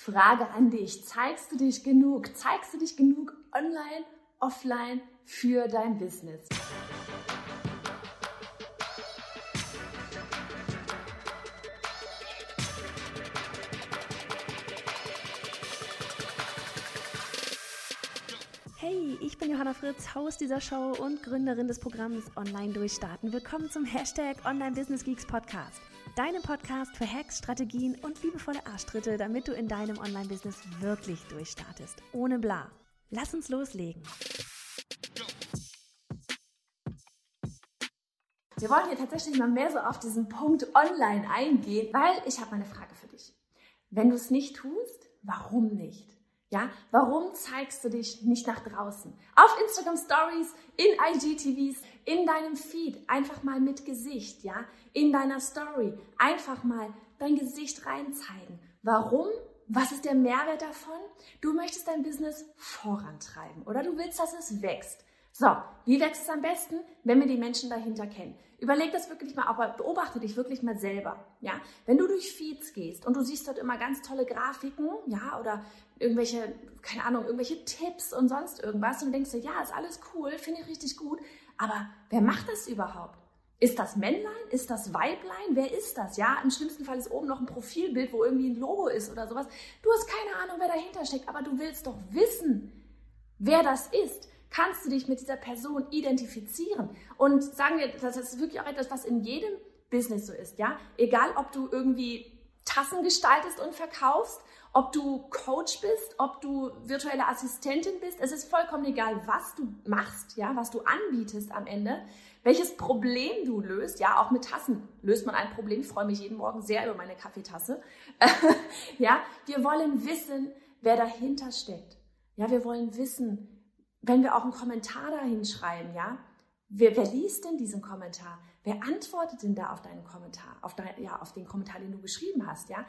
Frage an dich. Zeigst du dich genug? Zeigst du dich genug online, offline für dein Business? Hey, ich bin Johanna Fritz, Haus dieser Show und Gründerin des Programms Online Durchstarten. Willkommen zum Hashtag Online Business Geeks Podcast. Deinem Podcast für Hacks, Strategien und liebevolle Arschtritte, damit du in deinem Online-Business wirklich durchstartest. Ohne bla. Lass uns loslegen. Wir wollen hier tatsächlich mal mehr so auf diesen Punkt Online eingehen, weil ich habe eine Frage für dich. Wenn du es nicht tust, warum nicht? Ja, warum zeigst du dich nicht nach draußen? Auf Instagram Stories, in IGTVs, in deinem Feed, einfach mal mit Gesicht, ja, in deiner Story, einfach mal dein Gesicht reinzeigen. Warum? Was ist der Mehrwert davon? Du möchtest dein Business vorantreiben oder du willst, dass es wächst. So, wie wächst es am besten, wenn wir die Menschen dahinter kennen? Überleg das wirklich mal, aber beobachte dich wirklich mal selber. Ja, wenn du durch Feeds gehst und du siehst dort immer ganz tolle Grafiken, ja, oder irgendwelche, keine Ahnung, irgendwelche Tipps und sonst irgendwas und denkst dir, ja, ist alles cool, finde ich richtig gut, aber wer macht das überhaupt? Ist das Männlein? Ist das Weiblein? Wer ist das? Ja, im schlimmsten Fall ist oben noch ein Profilbild, wo irgendwie ein Logo ist oder sowas. Du hast keine Ahnung, wer dahinter steckt, aber du willst doch wissen, wer das ist kannst du dich mit dieser Person identifizieren. Und sagen wir, das ist wirklich auch etwas, was in jedem Business so ist, ja. Egal, ob du irgendwie Tassen gestaltest und verkaufst, ob du Coach bist, ob du virtuelle Assistentin bist, es ist vollkommen egal, was du machst, ja, was du anbietest am Ende, welches Problem du löst, ja, auch mit Tassen löst man ein Problem. Ich freue mich jeden Morgen sehr über meine Kaffeetasse. ja, wir wollen wissen, wer dahinter steckt. Ja, wir wollen wissen, wenn wir auch einen Kommentar dahin schreiben, ja, wer, wer liest denn diesen Kommentar? Wer antwortet denn da auf deinen Kommentar, auf, dein, ja, auf den Kommentar, den du geschrieben hast, ja?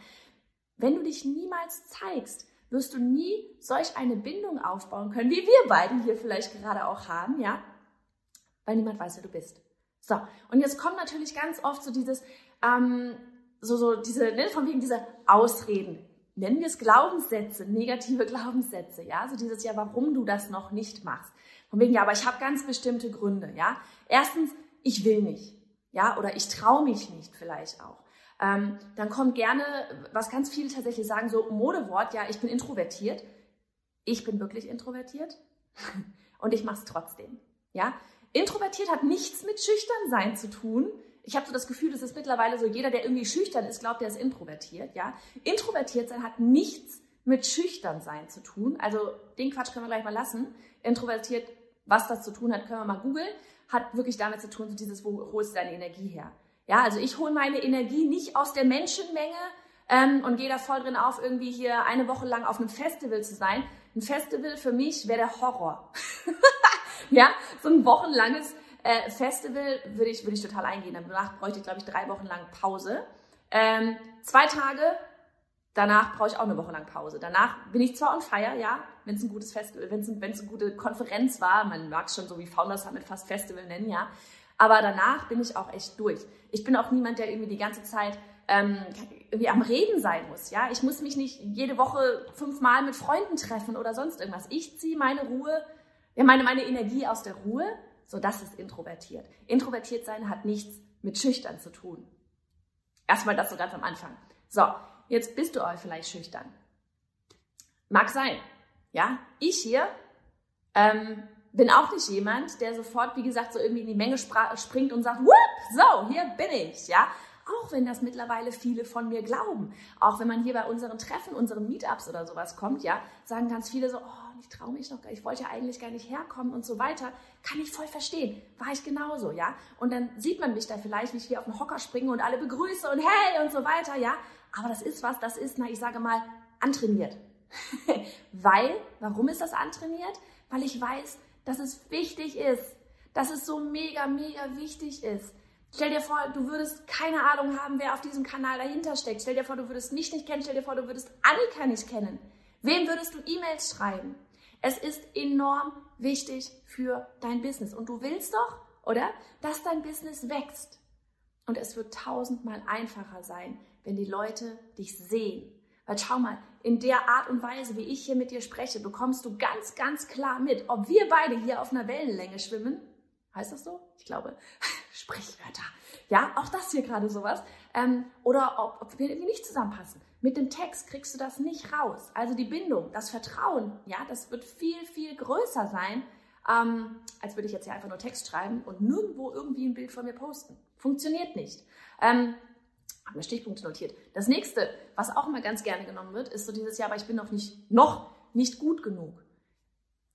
Wenn du dich niemals zeigst, wirst du nie solch eine Bindung aufbauen können, wie wir beiden hier vielleicht gerade auch haben, ja? Weil niemand weiß, wer du bist. So, und jetzt kommt natürlich ganz oft so dieses, ähm, so, so diese, ne, von wegen diese Ausreden nennen wir es Glaubenssätze, negative Glaubenssätze, ja, so dieses ja, warum du das noch nicht machst. Von wegen, ja, aber ich habe ganz bestimmte Gründe, ja. Erstens, ich will nicht, ja, oder ich traue mich nicht vielleicht auch. Ähm, dann kommt gerne, was ganz viele tatsächlich sagen, so Modewort, ja, ich bin introvertiert. Ich bin wirklich introvertiert und ich mache es trotzdem, ja. Introvertiert hat nichts mit schüchtern sein zu tun, ich habe so das Gefühl, das ist mittlerweile so, jeder, der irgendwie schüchtern ist, glaubt, der ist introvertiert. Ja? Introvertiert sein hat nichts mit schüchtern sein zu tun. Also den Quatsch können wir gleich mal lassen. Introvertiert, was das zu tun hat, können wir mal googeln. Hat wirklich damit zu tun, so dieses, wo holst du deine Energie her? Ja, also ich hole meine Energie nicht aus der Menschenmenge ähm, und gehe da voll drin auf, irgendwie hier eine Woche lang auf einem Festival zu sein. Ein Festival für mich wäre der Horror. ja, so ein wochenlanges äh, Festival würde ich, würde ich total eingehen. Danach bräuchte ich, glaube ich, drei Wochen lang Pause. Ähm, zwei Tage, danach brauche ich auch eine Woche lang Pause. Danach bin ich zwar on fire, ja, wenn es ein gutes Festival, wenn es ein, eine gute Konferenz war, man mag es schon so wie Founders Summit fast Festival nennen, ja. Aber danach bin ich auch echt durch. Ich bin auch niemand, der irgendwie die ganze Zeit ähm, irgendwie am Reden sein muss. Ja, ich muss mich nicht jede Woche fünfmal mit Freunden treffen oder sonst irgendwas. Ich ziehe meine Ruhe, ja, meine, meine Energie aus der Ruhe so, das ist introvertiert. Introvertiert sein hat nichts mit schüchtern zu tun. Erstmal das so ganz am Anfang. So, jetzt bist du aber vielleicht schüchtern. Mag sein. Ja, ich hier ähm, bin auch nicht jemand, der sofort, wie gesagt, so irgendwie in die Menge springt und sagt, Whoop, so, hier bin ich. Ja, auch wenn das mittlerweile viele von mir glauben. Auch wenn man hier bei unseren Treffen, unseren Meetups oder sowas kommt, ja, sagen ganz viele so, oh, ich traue mich noch gar nicht, ich wollte ja eigentlich gar nicht herkommen und so weiter. Kann ich voll verstehen. War ich genauso, ja. Und dann sieht man mich da vielleicht, wie ich hier auf den Hocker springe und alle begrüße und hey und so weiter, ja. Aber das ist was, das ist, na, ich sage mal, antrainiert. Weil, warum ist das antrainiert? Weil ich weiß, dass es wichtig ist, dass es so mega, mega wichtig ist, Stell dir vor, du würdest keine Ahnung haben, wer auf diesem Kanal dahinter steckt. Stell dir vor, du würdest mich nicht kennen. Stell dir vor, du würdest Annika nicht kennen. Wem würdest du E-Mails schreiben? Es ist enorm wichtig für dein Business. Und du willst doch, oder? Dass dein Business wächst. Und es wird tausendmal einfacher sein, wenn die Leute dich sehen. Weil schau mal, in der Art und Weise, wie ich hier mit dir spreche, bekommst du ganz, ganz klar mit, ob wir beide hier auf einer Wellenlänge schwimmen. Heißt das so? Ich glaube, Sprichwörter. Ja, auch das hier gerade sowas. Ähm, oder ob, ob wir irgendwie nicht zusammenpassen. Mit dem Text kriegst du das nicht raus. Also die Bindung, das Vertrauen, ja, das wird viel, viel größer sein, ähm, als würde ich jetzt hier einfach nur Text schreiben und nirgendwo irgendwie ein Bild von mir posten. Funktioniert nicht. Ähm, habe mir Stichpunkte notiert. Das nächste, was auch immer ganz gerne genommen wird, ist so dieses Jahr, aber ich bin noch nicht, noch nicht gut genug.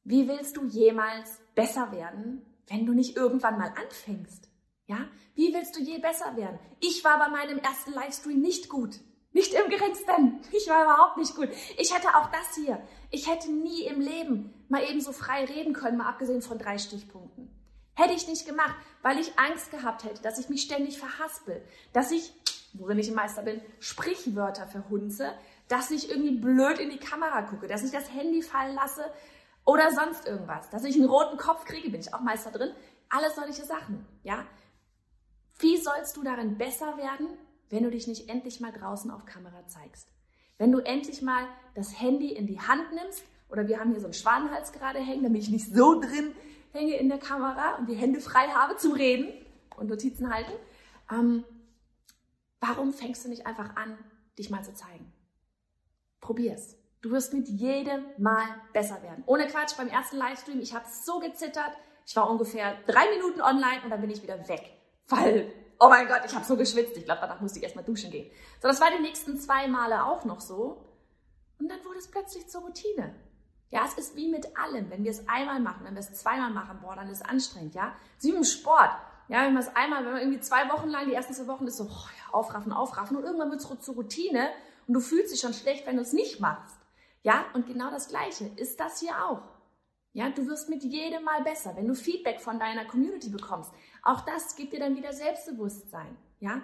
Wie willst du jemals besser werden, wenn du nicht irgendwann mal anfängst? Ja? Wie willst du je besser werden? Ich war bei meinem ersten Livestream nicht gut. Nicht im geringsten. Ich war überhaupt nicht gut. Ich hätte auch das hier. Ich hätte nie im Leben mal eben so frei reden können, mal abgesehen von drei Stichpunkten. Hätte ich nicht gemacht, weil ich Angst gehabt hätte, dass ich mich ständig verhaspel, dass ich worin ich ein Meister bin, Sprichwörter verhunze, dass ich irgendwie blöd in die Kamera gucke, dass ich das Handy fallen lasse oder sonst irgendwas, dass ich einen roten Kopf kriege, bin ich auch Meister drin. Alles solche Sachen, ja. Wie sollst du darin besser werden, wenn du dich nicht endlich mal draußen auf Kamera zeigst? Wenn du endlich mal das Handy in die Hand nimmst oder wir haben hier so einen Schwanenhals gerade hängen, damit ich nicht so drin hänge in der Kamera und die Hände frei habe zum Reden und Notizen halten. Ähm, Warum fängst du nicht einfach an, dich mal zu zeigen? Probier's. Du wirst mit jedem Mal besser werden. Ohne Quatsch, beim ersten Livestream, ich habe so gezittert. Ich war ungefähr drei Minuten online und dann bin ich wieder weg. Weil, oh mein Gott, ich habe so geschwitzt. Ich glaube, danach musste ich erstmal duschen gehen. So, das war die nächsten zwei Male auch noch so. Und dann wurde es plötzlich zur Routine. Ja, es ist wie mit allem. Wenn wir es einmal machen, wenn wir es zweimal machen, boah, dann ist es anstrengend, ja. Es Sport. Ja, wenn man es einmal, wenn man irgendwie zwei Wochen lang, die ersten zwei Wochen ist so, oh, aufraffen, aufraffen und irgendwann wird es zur Routine und du fühlst dich schon schlecht, wenn du es nicht machst. Ja, und genau das Gleiche ist das hier auch. Ja, du wirst mit jedem Mal besser, wenn du Feedback von deiner Community bekommst. Auch das gibt dir dann wieder Selbstbewusstsein. Ja,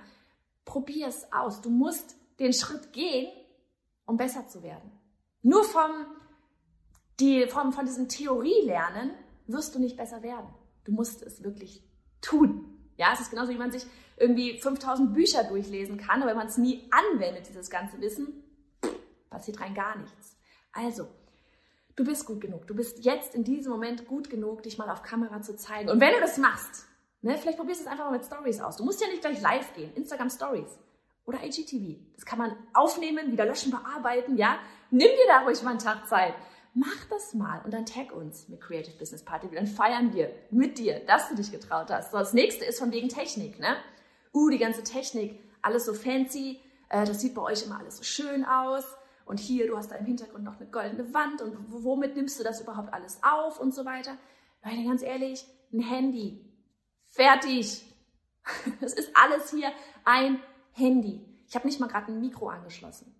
probier es aus. Du musst den Schritt gehen, um besser zu werden. Nur vom, die, vom, von diesem Theorielernen wirst du nicht besser werden. Du musst es wirklich tun. Ja, es ist genauso, wie man sich irgendwie 5000 Bücher durchlesen kann, aber wenn man es nie anwendet, dieses ganze Wissen, passiert rein gar nichts. Also, du bist gut genug. Du bist jetzt in diesem Moment gut genug, dich mal auf Kamera zu zeigen. Und wenn du das machst, ne, vielleicht probierst du es einfach mal mit Stories aus. Du musst ja nicht gleich live gehen, Instagram Stories oder IGTV. Das kann man aufnehmen, wieder löschen, bearbeiten, ja. Nimm dir da ruhig mal einen Tag Zeit mach das mal und dann tag uns mit Creative Business Party. Dann feiern wir mit dir, dass du dich getraut hast. So, das nächste ist von wegen Technik, ne? Uh, die ganze Technik, alles so fancy, äh, das sieht bei euch immer alles so schön aus. Und hier, du hast da im Hintergrund noch eine goldene Wand und womit nimmst du das überhaupt alles auf und so weiter. Leute, ganz ehrlich, ein Handy. Fertig. Es ist alles hier ein Handy. Ich habe nicht mal gerade ein Mikro angeschlossen.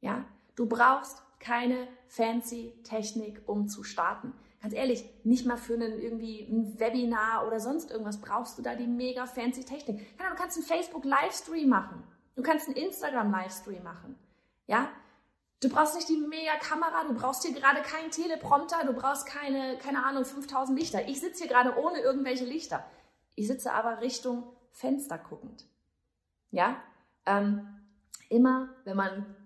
Ja, du brauchst keine fancy Technik, um zu starten. Ganz ehrlich, nicht mal für einen irgendwie ein Webinar oder sonst irgendwas brauchst du da die mega fancy Technik. du kannst einen Facebook Livestream machen. Du kannst einen Instagram Livestream machen. Ja? Du brauchst nicht die mega Kamera, du brauchst hier gerade keinen Teleprompter, du brauchst keine, keine Ahnung, 5000 Lichter. Ich sitze hier gerade ohne irgendwelche Lichter. Ich sitze aber Richtung Fenster guckend. Ja? Ähm, immer, wenn man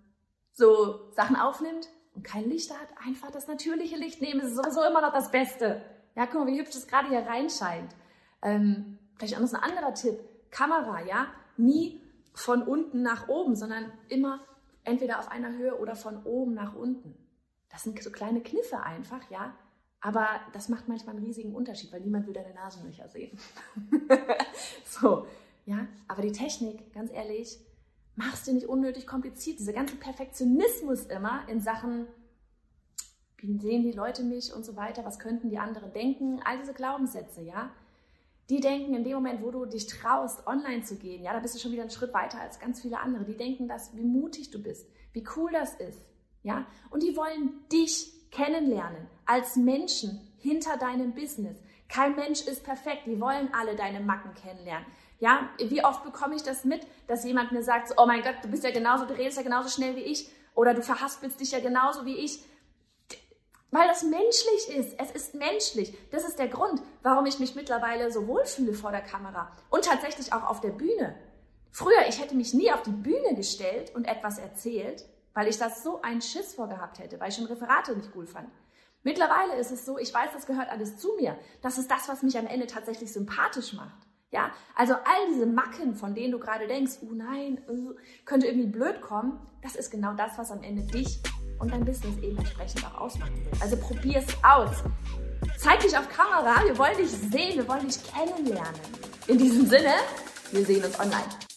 so Sachen aufnimmt und kein Licht hat, einfach das natürliche Licht nehmen. Es ist sowieso immer noch das Beste. Ja, guck mal, wie hübsch das gerade hier reinscheint. Ähm, vielleicht auch noch ein anderer Tipp. Kamera, ja, nie von unten nach oben, sondern immer entweder auf einer Höhe oder von oben nach unten. Das sind so kleine Kniffe einfach, ja. Aber das macht manchmal einen riesigen Unterschied, weil niemand will deine Nasenlöcher sehen. so, ja. Aber die Technik, ganz ehrlich, machst du nicht unnötig kompliziert. Dieser ganze Perfektionismus immer in Sachen, wie sehen die Leute mich und so weiter, was könnten die anderen denken, all diese Glaubenssätze, ja. Die denken in dem Moment, wo du dich traust, online zu gehen, ja, da bist du schon wieder einen Schritt weiter als ganz viele andere. Die denken das, wie mutig du bist, wie cool das ist, ja. Und die wollen dich kennenlernen als Menschen hinter deinem Business. Kein Mensch ist perfekt. Die wollen alle deine Macken kennenlernen. Ja, wie oft bekomme ich das mit, dass jemand mir sagt, oh mein Gott, du bist ja genauso, du redest ja genauso schnell wie ich oder du verhaspelst dich ja genauso wie ich. Weil das menschlich ist. Es ist menschlich. Das ist der Grund, warum ich mich mittlerweile so wohlfühle vor der Kamera und tatsächlich auch auf der Bühne. Früher, ich hätte mich nie auf die Bühne gestellt und etwas erzählt, weil ich das so einen Schiss vorgehabt hätte, weil ich schon Referate nicht cool fand. Mittlerweile ist es so, ich weiß, das gehört alles zu mir. Das ist das, was mich am Ende tatsächlich sympathisch macht. Ja, also all diese Macken, von denen du gerade denkst, oh nein, uh, könnte irgendwie blöd kommen, das ist genau das, was am Ende dich und dein Business eben entsprechend auch ausmachen will. Also probier es aus. Zeig dich auf Kamera, wir wollen dich sehen, wir wollen dich kennenlernen. In diesem Sinne, wir sehen uns online.